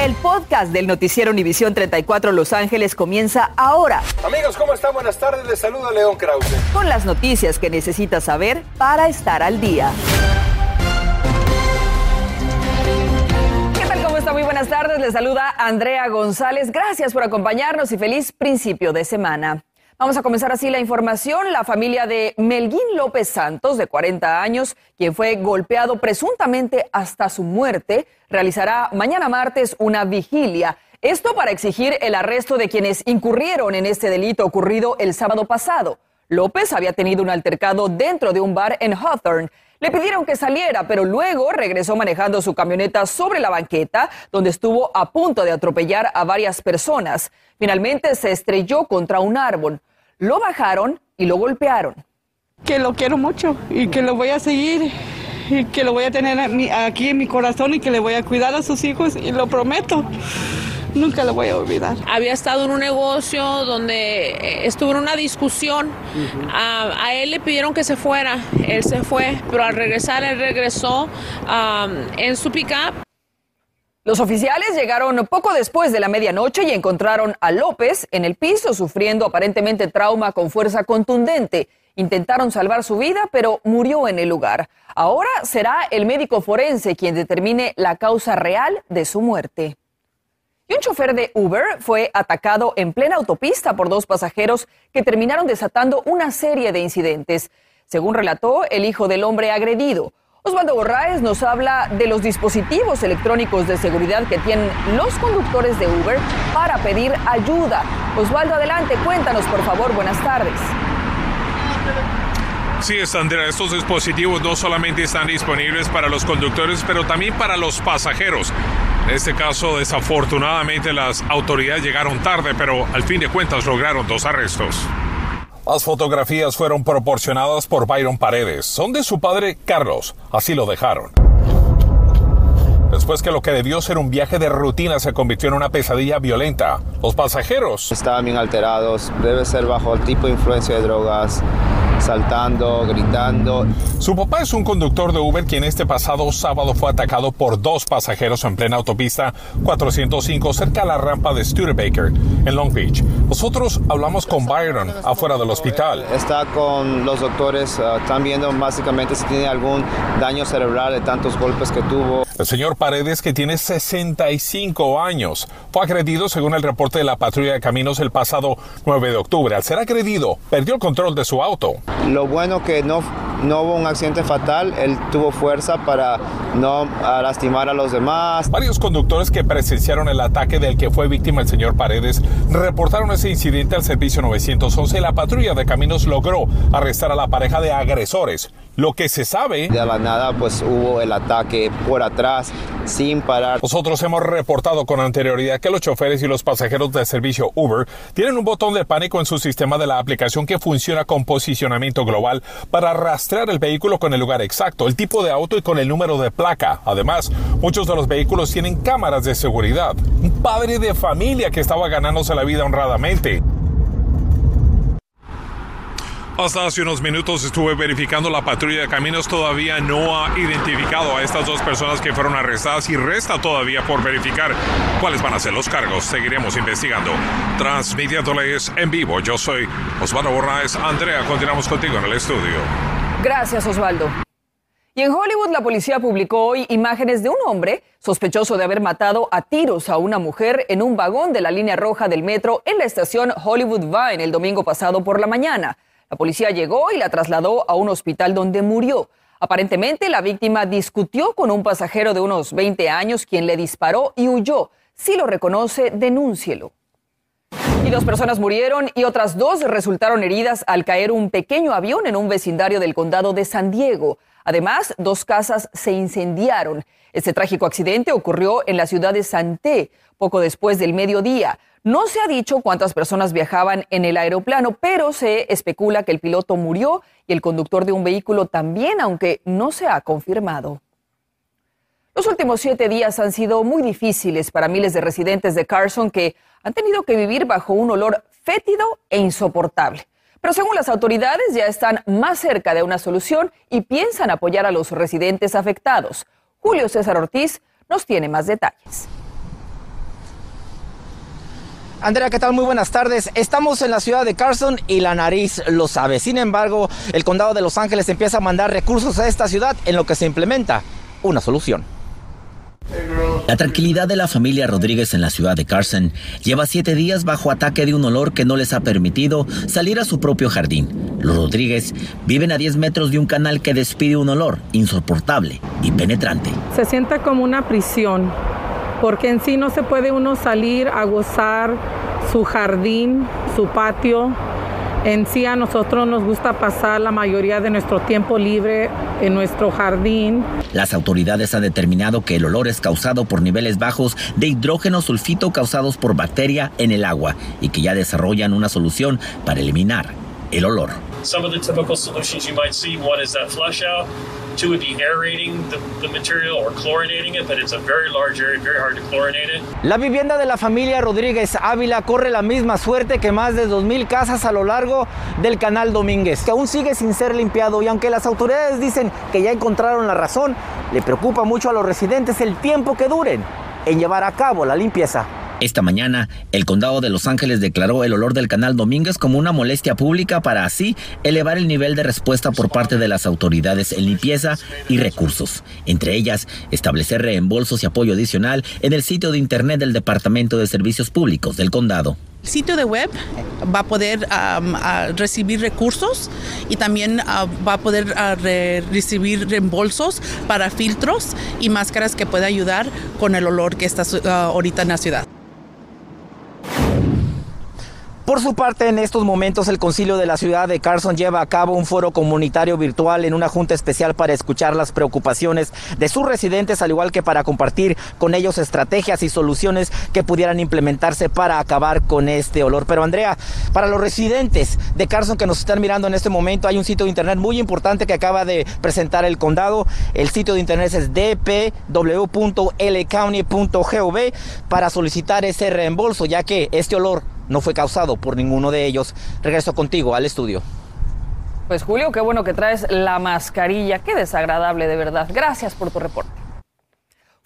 El podcast del noticiero Univisión 34 Los Ángeles comienza ahora. Amigos, ¿cómo están? Buenas tardes. Les saluda León Krause. Con las noticias que necesitas saber para estar al día. ¿Qué tal? ¿Cómo está? Muy buenas tardes. Les saluda Andrea González. Gracias por acompañarnos y feliz principio de semana. Vamos a comenzar así la información. La familia de Melguín López Santos, de 40 años, quien fue golpeado presuntamente hasta su muerte, realizará mañana martes una vigilia. Esto para exigir el arresto de quienes incurrieron en este delito ocurrido el sábado pasado. López había tenido un altercado dentro de un bar en Hawthorne. Le pidieron que saliera, pero luego regresó manejando su camioneta sobre la banqueta, donde estuvo a punto de atropellar a varias personas. Finalmente se estrelló contra un árbol lo bajaron y lo golpearon. Que lo quiero mucho y que lo voy a seguir y que lo voy a tener aquí en mi corazón y que le voy a cuidar a sus hijos y lo prometo. Nunca lo voy a olvidar. Había estado en un negocio donde eh, estuvo en una discusión. a, él le pidieron que se fuera. Él se fue, pero al regresar, él regresó en su pickup. Los oficiales llegaron poco después de la medianoche y encontraron a López en el piso sufriendo aparentemente trauma con fuerza contundente. Intentaron salvar su vida, pero murió en el lugar. Ahora será el médico forense quien determine la causa real de su muerte. Y un chofer de Uber fue atacado en plena autopista por dos pasajeros que terminaron desatando una serie de incidentes. Según relató el hijo del hombre agredido, Osvaldo Borraes nos habla de los dispositivos electrónicos de seguridad que tienen los conductores de Uber para pedir ayuda. Osvaldo, adelante, cuéntanos por favor, buenas tardes. Sí, Sandra, estos dispositivos no solamente están disponibles para los conductores, pero también para los pasajeros. En este caso, desafortunadamente, las autoridades llegaron tarde, pero al fin de cuentas lograron dos arrestos. Las fotografías fueron proporcionadas por Byron Paredes. Son de su padre Carlos. Así lo dejaron. Después que lo que debió ser un viaje de rutina se convirtió en una pesadilla violenta, los pasajeros estaban bien alterados, debe ser bajo el tipo de influencia de drogas, saltando, gritando. Su papá es un conductor de Uber quien este pasado sábado fue atacado por dos pasajeros en plena autopista 405 cerca de la rampa de Studebaker en Long Beach. Nosotros hablamos con Byron afuera del hospital. Está con los doctores, ah, están viendo básicamente si tiene algún daño cerebral de tantos golpes que tuvo. El señor Paredes, que tiene 65 años, fue agredido según el reporte de la patrulla de caminos el pasado 9 de octubre. Al ser agredido, perdió el control de su auto. Lo bueno que no, no hubo un accidente fatal, él tuvo fuerza para no lastimar a los demás. Varios conductores que presenciaron el ataque del que fue víctima el señor Paredes reportaron ese incidente al servicio 911 y la patrulla de caminos logró arrestar a la pareja de agresores. Lo que se sabe... De la nada pues hubo el ataque por atrás sin parar. Nosotros hemos reportado con anterioridad que los choferes y los pasajeros del servicio Uber tienen un botón de pánico en su sistema de la aplicación que funciona con posicionamiento global para rastrear el vehículo con el lugar exacto, el tipo de auto y con el número de placa. Además, muchos de los vehículos tienen cámaras de seguridad. Un padre de familia que estaba ganándose la vida honradamente. Hasta hace unos minutos estuve verificando la patrulla de caminos. Todavía no ha identificado a estas dos personas que fueron arrestadas y resta todavía por verificar cuáles van a ser los cargos. Seguiremos investigando. Transmitiéndoles en vivo. Yo soy Osvaldo Borraes. Andrea, continuamos contigo en el estudio. Gracias, Osvaldo. Y en Hollywood la policía publicó hoy imágenes de un hombre sospechoso de haber matado a tiros a una mujer en un vagón de la línea roja del metro en la estación Hollywood Vine el domingo pasado por la mañana. La policía llegó y la trasladó a un hospital donde murió. Aparentemente, la víctima discutió con un pasajero de unos 20 años quien le disparó y huyó. Si lo reconoce, denúncielo. Y dos personas murieron y otras dos resultaron heridas al caer un pequeño avión en un vecindario del condado de San Diego. Además, dos casas se incendiaron. Este trágico accidente ocurrió en la ciudad de Santé poco después del mediodía. No se ha dicho cuántas personas viajaban en el aeroplano, pero se especula que el piloto murió y el conductor de un vehículo también, aunque no se ha confirmado. Los últimos siete días han sido muy difíciles para miles de residentes de Carson que han tenido que vivir bajo un olor fétido e insoportable. Pero según las autoridades ya están más cerca de una solución y piensan apoyar a los residentes afectados. Julio César Ortiz nos tiene más detalles. Andrea, ¿qué tal? Muy buenas tardes. Estamos en la ciudad de Carson y la nariz lo sabe. Sin embargo, el condado de Los Ángeles empieza a mandar recursos a esta ciudad en lo que se implementa una solución. La tranquilidad de la familia Rodríguez en la ciudad de Carson lleva siete días bajo ataque de un olor que no les ha permitido salir a su propio jardín. Los Rodríguez viven a 10 metros de un canal que despide un olor insoportable y penetrante. Se siente como una prisión porque en sí no se puede uno salir a gozar su jardín, su patio. En sí a nosotros nos gusta pasar la mayoría de nuestro tiempo libre en nuestro jardín. Las autoridades han determinado que el olor es causado por niveles bajos de hidrógeno sulfito causados por bacteria en el agua y que ya desarrollan una solución para eliminar el olor. Some of the typical solutions you might see, one is that flush out, two would be aerating the, material or chlorinating it, but it's a very large area, very hard to chlorinate it. La vivienda de la familia Rodríguez Ávila corre la misma suerte que más de 2.000 casas a lo largo del canal Domínguez, que aún sigue sin ser limpiado y aunque las autoridades dicen que ya encontraron la razón, le preocupa mucho a los residentes el tiempo que duren en llevar a cabo la limpieza. Esta mañana, el condado de Los Ángeles declaró el olor del canal Domínguez como una molestia pública para así elevar el nivel de respuesta por parte de las autoridades en limpieza y recursos. Entre ellas, establecer reembolsos y apoyo adicional en el sitio de internet del Departamento de Servicios Públicos del condado. El sitio de web va a poder recibir recursos y también uh, va a poder re recibir reembolsos para filtros y máscaras que pueda ayudar con el olor que está uh, ahorita en la ciudad. Por su parte, en estos momentos el Concilio de la Ciudad de Carson lleva a cabo un foro comunitario virtual en una junta especial para escuchar las preocupaciones de sus residentes, al igual que para compartir con ellos estrategias y soluciones que pudieran implementarse para acabar con este olor. Pero Andrea, para los residentes de Carson que nos están mirando en este momento, hay un sitio de internet muy importante que acaba de presentar el condado. El sitio de internet es dpw.lcounty.gov para solicitar ese reembolso, ya que este olor no fue causado por ninguno de ellos. Regreso contigo al estudio. Pues Julio, qué bueno que traes la mascarilla. Qué desagradable de verdad. Gracias por tu reporte.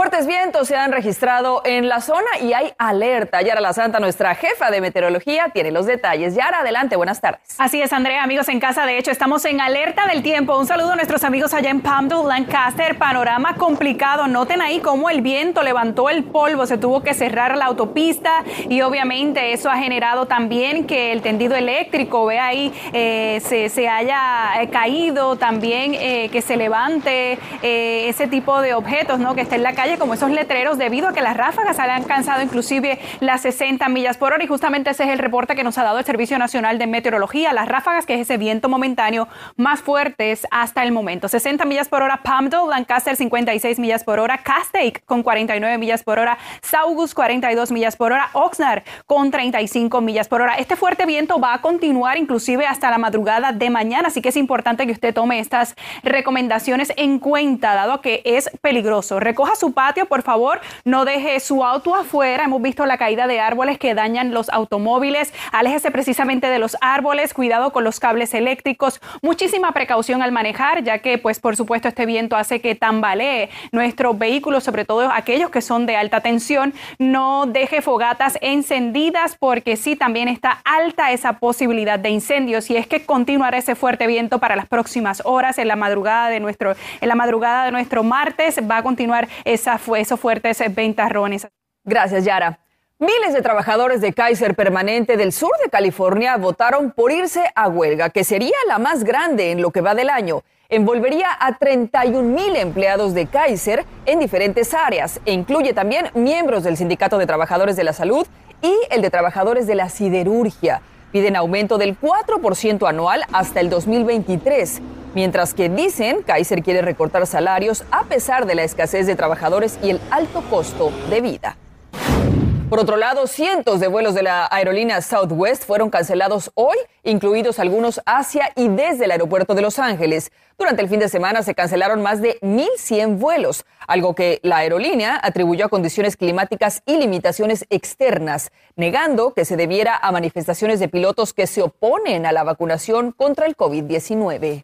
Fuertes vientos se han registrado en la zona y hay alerta. Yara La Santa, nuestra jefa de meteorología, tiene los detalles. Yara, adelante, buenas tardes. Así es, Andrea, amigos en casa. De hecho, estamos en alerta del tiempo. Un saludo a nuestros amigos allá en Palmdale, Lancaster. Panorama complicado. Noten ahí cómo el viento levantó el polvo, se tuvo que cerrar la autopista y obviamente eso ha generado también que el tendido eléctrico, ve ahí, eh, se, haya eh, caído, también eh, que se levante eh, ese tipo de objetos, ¿no? Que está en la calle como esos letreros debido a que las ráfagas han alcanzado inclusive las 60 millas por hora y justamente ese es el reporte que nos ha dado el Servicio Nacional de Meteorología, las ráfagas que es ese viento momentáneo más fuertes hasta el momento. 60 millas por hora Palmdale, Lancaster 56 millas por hora, Castaic con 49 millas por hora, Saugus 42 millas por hora, Oxnard con 35 millas por hora. Este fuerte viento va a continuar inclusive hasta la madrugada de mañana, así que es importante que usted tome estas recomendaciones en cuenta, dado que es peligroso. Recoja su patio, por favor, no deje su auto afuera. Hemos visto la caída de árboles que dañan los automóviles. Aléjese precisamente de los árboles, cuidado con los cables eléctricos. Muchísima precaución al manejar, ya que, pues, por supuesto, este viento hace que tambalee nuestros vehículos, sobre todo aquellos que son de alta tensión. No deje fogatas encendidas porque sí también está alta esa posibilidad de incendios y es que continuará ese fuerte viento para las próximas horas en la madrugada de nuestro en la madrugada de nuestro martes va a continuar esa esos fuertes ventarrones. Gracias, Yara. Miles de trabajadores de Kaiser Permanente del sur de California votaron por irse a huelga, que sería la más grande en lo que va del año. Envolvería a 31 mil empleados de Kaiser en diferentes áreas e incluye también miembros del Sindicato de Trabajadores de la Salud y el de Trabajadores de la Siderurgia. Piden aumento del 4% anual hasta el 2023, mientras que dicen Kaiser quiere recortar salarios a pesar de la escasez de trabajadores y el alto costo de vida. Por otro lado, cientos de vuelos de la aerolínea Southwest fueron cancelados hoy, incluidos algunos hacia y desde el aeropuerto de Los Ángeles. Durante el fin de semana se cancelaron más de 1.100 vuelos, algo que la aerolínea atribuyó a condiciones climáticas y limitaciones externas, negando que se debiera a manifestaciones de pilotos que se oponen a la vacunación contra el COVID-19.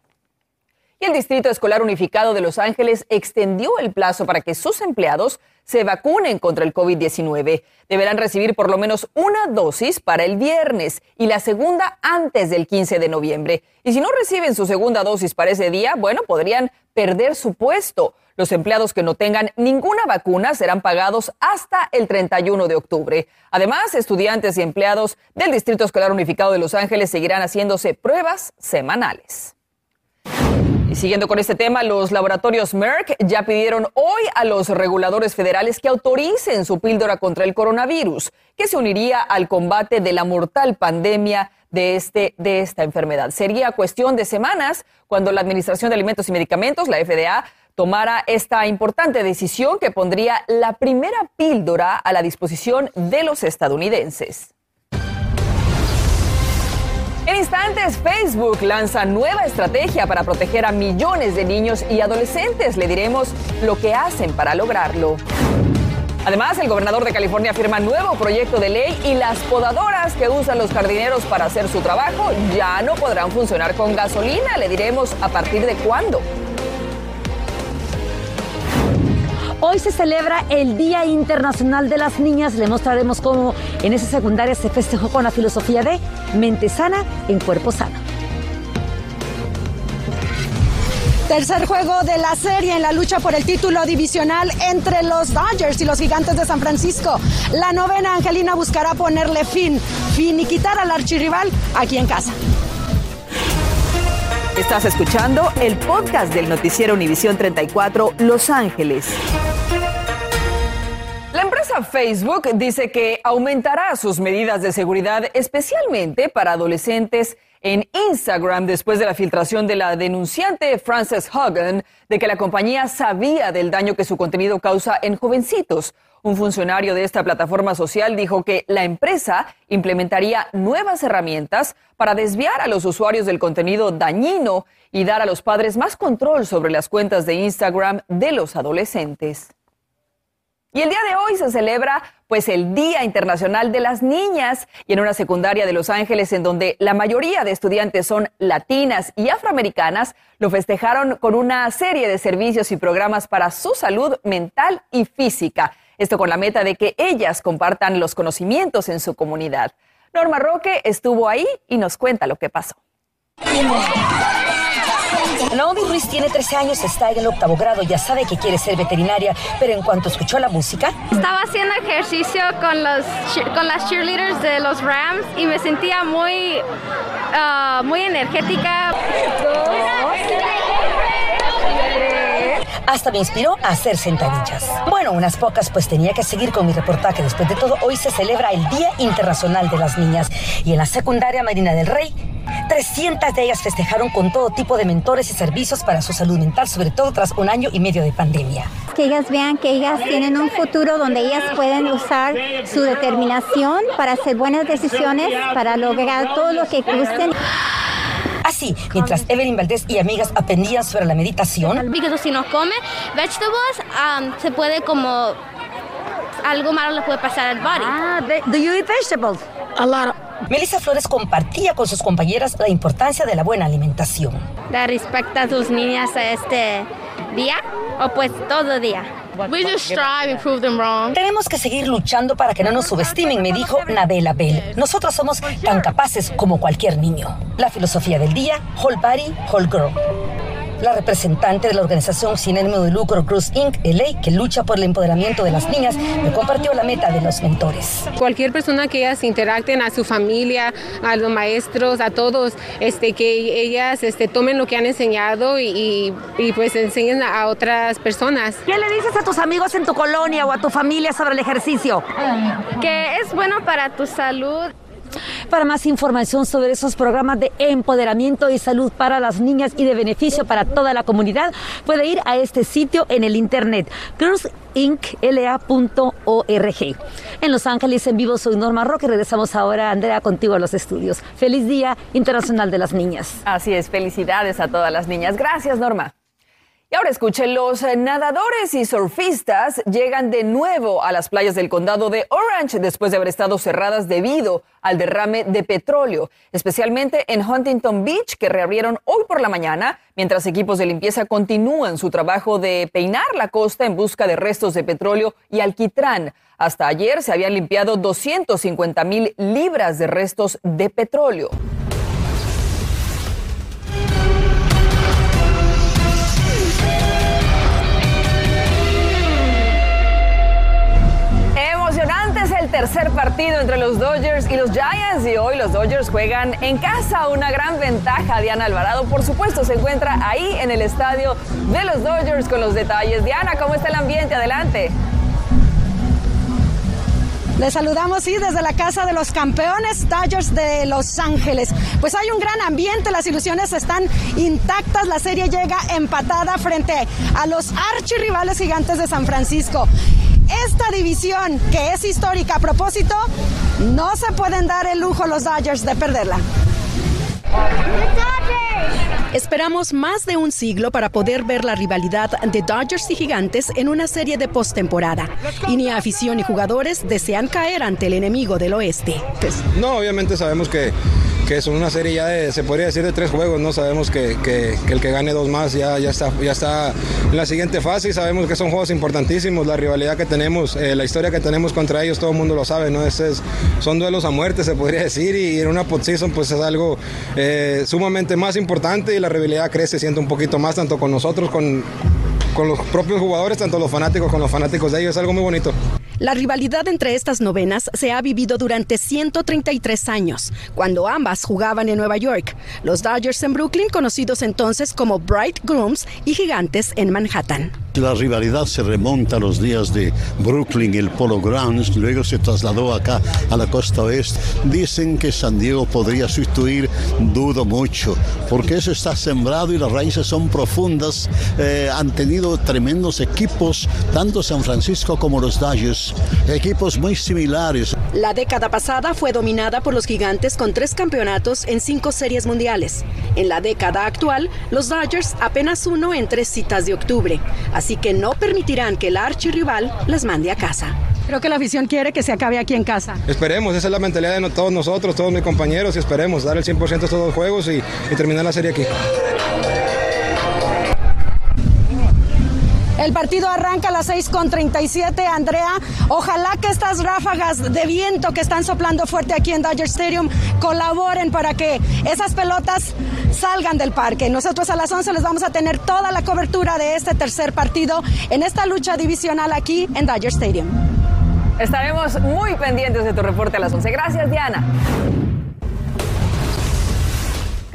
Y el Distrito Escolar Unificado de Los Ángeles extendió el plazo para que sus empleados se vacunen contra el COVID-19. Deberán recibir por lo menos una dosis para el viernes y la segunda antes del 15 de noviembre. Y si no reciben su segunda dosis para ese día, bueno, podrían perder su puesto. Los empleados que no tengan ninguna vacuna serán pagados hasta el 31 de octubre. Además, estudiantes y empleados del Distrito Escolar Unificado de Los Ángeles seguirán haciéndose pruebas semanales. Siguiendo con este tema, los laboratorios Merck ya pidieron hoy a los reguladores federales que autoricen su píldora contra el coronavirus, que se uniría al combate de la mortal pandemia de, este, de esta enfermedad. Sería cuestión de semanas cuando la Administración de Alimentos y Medicamentos, la FDA, tomara esta importante decisión que pondría la primera píldora a la disposición de los estadounidenses. En instantes, Facebook lanza nueva estrategia para proteger a millones de niños y adolescentes. Le diremos lo que hacen para lograrlo. Además, el gobernador de California firma nuevo proyecto de ley y las podadoras que usan los jardineros para hacer su trabajo ya no podrán funcionar con gasolina. Le diremos a partir de cuándo. Hoy se celebra el Día Internacional de las Niñas. Le mostraremos cómo en esa secundaria se festejó con la filosofía de mente sana en cuerpo sano. Tercer juego de la serie en la lucha por el título divisional entre los Dodgers y los Gigantes de San Francisco. La novena Angelina buscará ponerle fin, fin y quitar al archirrival aquí en casa. Estás escuchando el podcast del noticiero Univisión 34 Los Ángeles. Facebook dice que aumentará sus medidas de seguridad especialmente para adolescentes en Instagram después de la filtración de la denunciante Frances Hogan de que la compañía sabía del daño que su contenido causa en jovencitos. Un funcionario de esta plataforma social dijo que la empresa implementaría nuevas herramientas para desviar a los usuarios del contenido dañino y dar a los padres más control sobre las cuentas de Instagram de los adolescentes. Y el día de hoy se celebra pues el Día Internacional de las Niñas y en una secundaria de Los Ángeles en donde la mayoría de estudiantes son latinas y afroamericanas, lo festejaron con una serie de servicios y programas para su salud mental y física. Esto con la meta de que ellas compartan los conocimientos en su comunidad. Norma Roque estuvo ahí y nos cuenta lo que pasó. Naomi Ruiz tiene 13 años, está en el octavo grado, ya sabe que quiere ser veterinaria, pero en cuanto escuchó la música... Estaba haciendo ejercicio con, los, con las cheerleaders de los Rams y me sentía muy, uh, muy energética. Hasta me inspiró a hacer sentadillas. Bueno, unas pocas, pues tenía que seguir con mi reportaje. Después de todo, hoy se celebra el Día Internacional de las Niñas y en la secundaria Marina del Rey 300 de ellas festejaron con todo tipo de mentores y servicios para su salud mental, sobre todo tras un año y medio de pandemia. Que ellas vean que ellas tienen un futuro donde ellas pueden usar su determinación para hacer buenas decisiones, para lograr todo lo que gusten. Así, mientras Evelyn Valdés y amigas aprendían sobre la meditación. Porque si no come vegetables, um, se puede como algo malo le puede pasar al body. Ah, do you eat vegetables? A lot. Melissa Flores compartía con sus compañeras la importancia de la buena alimentación. Dar respeto a sus niñas a este día o pues todo día. We just strive and prove them wrong. Tenemos que seguir luchando para que no nos subestimen, me dijo Nabela Bell. Nosotros somos tan capaces como cualquier niño. La filosofía del día, whole body, whole girl. La representante de la organización sin ánimo de lucro Cruz Inc., LA, que lucha por el empoderamiento de las niñas, me compartió la meta de los mentores. Cualquier persona que ellas interacten a su familia, a los maestros, a todos, este, que ellas este, tomen lo que han enseñado y, y pues enseñen a otras personas. ¿Qué le dices a tus amigos en tu colonia o a tu familia sobre el ejercicio? Que es bueno para tu salud. Para más información sobre esos programas de empoderamiento y salud para las niñas y de beneficio para toda la comunidad, puede ir a este sitio en el internet, girlsincla.org. En Los Ángeles, en vivo, soy Norma Roque. Regresamos ahora, Andrea, contigo a los estudios. Feliz Día Internacional de las Niñas. Así es, felicidades a todas las niñas. Gracias, Norma. Y ahora escuchen, los eh, nadadores y surfistas llegan de nuevo a las playas del condado de Orange después de haber estado cerradas debido al derrame de petróleo, especialmente en Huntington Beach, que reabrieron hoy por la mañana, mientras equipos de limpieza continúan su trabajo de peinar la costa en busca de restos de petróleo y alquitrán. Hasta ayer se habían limpiado 250 mil libras de restos de petróleo. Tercer partido entre los Dodgers y los Giants y hoy los Dodgers juegan en casa. Una gran ventaja. Diana Alvarado, por supuesto, se encuentra ahí en el estadio de los Dodgers con los detalles. Diana, ¿cómo está el ambiente? Adelante. Les saludamos, sí, desde la casa de los campeones Dodgers de Los Ángeles. Pues hay un gran ambiente, las ilusiones están intactas, la serie llega empatada frente a los archirrivales gigantes de San Francisco. Esta división, que es histórica a propósito, no se pueden dar el lujo los Dodgers de perderla. Esperamos más de un siglo para poder ver la rivalidad de Dodgers y Gigantes en una serie de postemporada. Y ni afición ni jugadores desean caer ante el enemigo del oeste. No, obviamente sabemos que, que es una serie ya de, se podría decir de tres juegos, ¿no? Sabemos que, que- el que gane dos más ya, ya, está, ya está en la siguiente fase y sabemos que son juegos importantísimos, la rivalidad que tenemos, eh, la historia que tenemos contra ellos, todo el mundo lo sabe, ¿no? Son duelos a muerte, se podría decir, y en una postseason pues es algo eh, sumamente más importante y la rivalidad crece, siente un poquito más, tanto con nosotros, con, con los propios jugadores, tanto los fanáticos, con los fanáticos de ellos, es algo muy bonito. La rivalidad entre estas novenas se ha vivido durante 133 años, cuando ambas jugaban en Nueva York. Los Dodgers en Brooklyn, conocidos entonces como Bright Grooms, y Gigantes en Manhattan. La rivalidad se remonta a los días de Brooklyn el Polo Grounds, luego se trasladó acá a la costa oeste. Dicen que San Diego podría sustituir, dudo mucho, porque eso está sembrado y las raíces son profundas. Eh, han tenido tremendos equipos, tanto San Francisco como los Dodgers, equipos muy similares. La década pasada fue dominada por los gigantes con tres campeonatos en cinco series mundiales. En la década actual, los Dodgers apenas uno en tres citas de octubre, que no permitirán que el archirrival les mande a casa. Creo que la afición quiere que se acabe aquí en casa. Esperemos, esa es la mentalidad de todos nosotros, todos mis compañeros, y esperemos dar el 100% a estos dos juegos y, y terminar la serie aquí. El partido arranca a las 6 con 37, Andrea. Ojalá que estas ráfagas de viento que están soplando fuerte aquí en Dodger Stadium colaboren para que esas pelotas salgan del parque. Nosotros a las 11 les vamos a tener toda la cobertura de este tercer partido en esta lucha divisional aquí en Dodger Stadium. Estaremos muy pendientes de tu reporte a las 11. Gracias, Diana.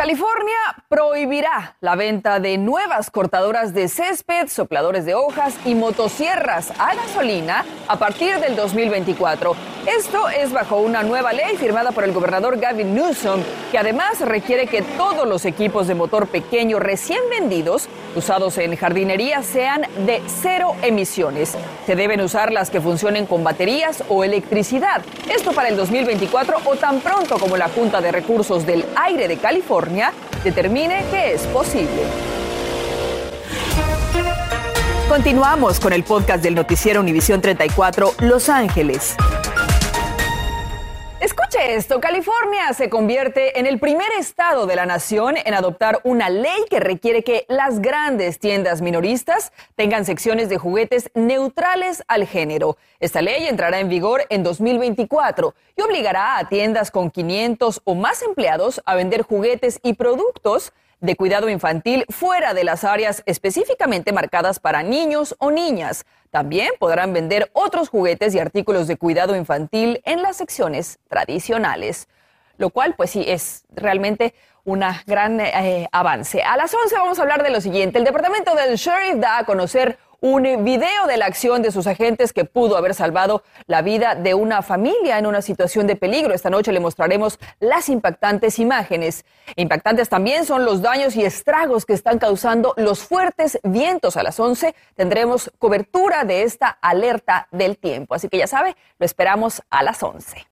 California prohibirá la venta de nuevas cortadoras de césped, sopladores de hojas y motosierras a gasolina a partir del 2024. Esto es bajo una nueva ley firmada por el gobernador Gavin Newsom, que además requiere que todos los equipos de motor pequeño recién vendidos, usados en jardinería, sean de cero emisiones. Se deben usar las que funcionen con baterías o electricidad. Esto para el 2024 o tan pronto como la Junta de Recursos del Aire de Determine que es posible. Continuamos con el podcast del noticiero Univisión 34 Los Ángeles. Escuche esto, California se convierte en el primer estado de la nación en adoptar una ley que requiere que las grandes tiendas minoristas tengan secciones de juguetes neutrales al género. Esta ley entrará en vigor en 2024 y obligará a tiendas con 500 o más empleados a vender juguetes y productos de cuidado infantil fuera de las áreas específicamente marcadas para niños o niñas. También podrán vender otros juguetes y artículos de cuidado infantil en las secciones tradicionales, lo cual pues sí es realmente un gran eh, avance. A las 11 vamos a hablar de lo siguiente. El departamento del sheriff da a conocer un video de la acción de sus agentes que pudo haber salvado la vida de una familia en una situación de peligro. Esta noche le mostraremos las impactantes imágenes. Impactantes también son los daños y estragos que están causando los fuertes vientos. A las 11 tendremos cobertura de esta alerta del tiempo. Así que ya sabe, lo esperamos a las 11.